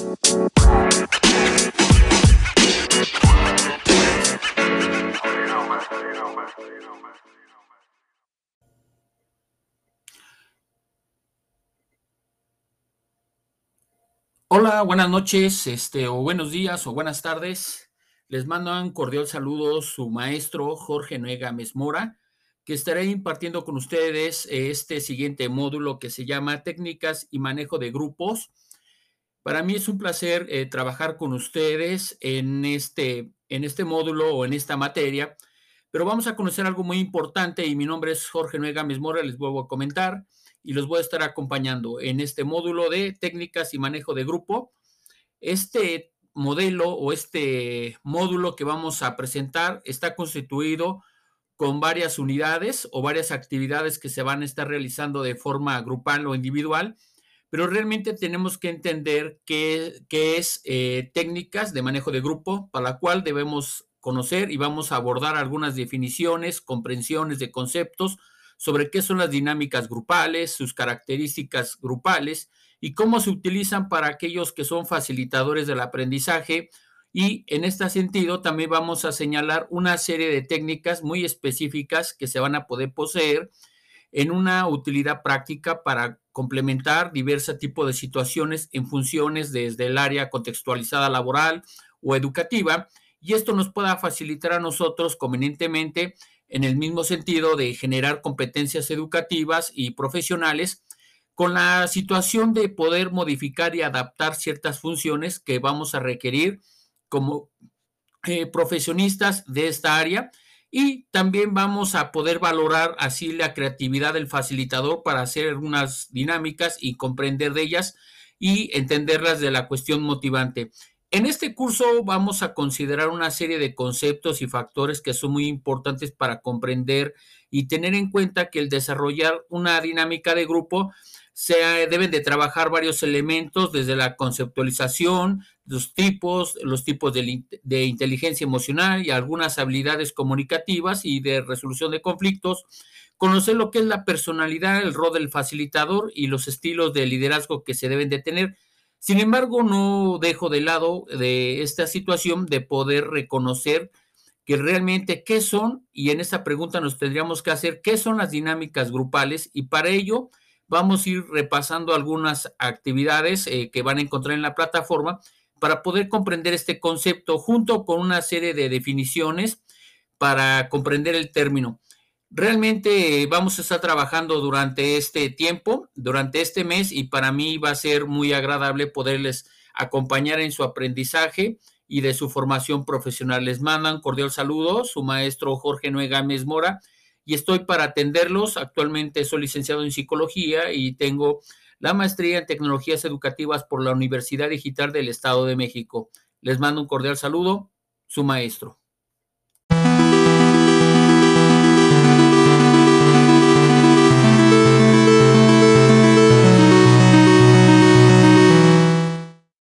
Hola, buenas noches, este, o buenos días, o buenas tardes. Les mando un cordial saludo su maestro Jorge Nuega Mesmora, que estará impartiendo con ustedes este siguiente módulo que se llama Técnicas y Manejo de Grupos. Para mí es un placer eh, trabajar con ustedes en este, en este módulo o en esta materia, pero vamos a conocer algo muy importante y mi nombre es Jorge Nuega Mesmora, les vuelvo a comentar y los voy a estar acompañando en este módulo de técnicas y manejo de grupo. Este modelo o este módulo que vamos a presentar está constituido con varias unidades o varias actividades que se van a estar realizando de forma grupal o individual, pero realmente tenemos que entender qué, qué es eh, técnicas de manejo de grupo, para la cual debemos conocer y vamos a abordar algunas definiciones, comprensiones de conceptos, sobre qué son las dinámicas grupales, sus características grupales y cómo se utilizan para aquellos que son facilitadores del aprendizaje. Y en este sentido también vamos a señalar una serie de técnicas muy específicas que se van a poder poseer en una utilidad práctica para complementar diversos tipos de situaciones en funciones desde el área contextualizada laboral o educativa. Y esto nos pueda facilitar a nosotros convenientemente en el mismo sentido de generar competencias educativas y profesionales con la situación de poder modificar y adaptar ciertas funciones que vamos a requerir como eh, profesionistas de esta área y también vamos a poder valorar así la creatividad del facilitador para hacer unas dinámicas y comprender de ellas y entenderlas de la cuestión motivante. En este curso vamos a considerar una serie de conceptos y factores que son muy importantes para comprender y tener en cuenta que el desarrollar una dinámica de grupo se deben de trabajar varios elementos desde la conceptualización, los tipos, los tipos de, de inteligencia emocional y algunas habilidades comunicativas y de resolución de conflictos, conocer lo que es la personalidad, el rol del facilitador y los estilos de liderazgo que se deben de tener. Sin embargo, no dejo de lado de esta situación de poder reconocer que realmente qué son, y en esta pregunta nos tendríamos que hacer qué son las dinámicas grupales, y para ello vamos a ir repasando algunas actividades eh, que van a encontrar en la plataforma para poder comprender este concepto junto con una serie de definiciones para comprender el término. Realmente vamos a estar trabajando durante este tiempo, durante este mes, y para mí va a ser muy agradable poderles acompañar en su aprendizaje y de su formación profesional. Les mandan cordial saludo su maestro Jorge Noé Gámez Mora y estoy para atenderlos. Actualmente soy licenciado en psicología y tengo la maestría en tecnologías educativas por la Universidad Digital del Estado de México. Les mando un cordial saludo, su maestro.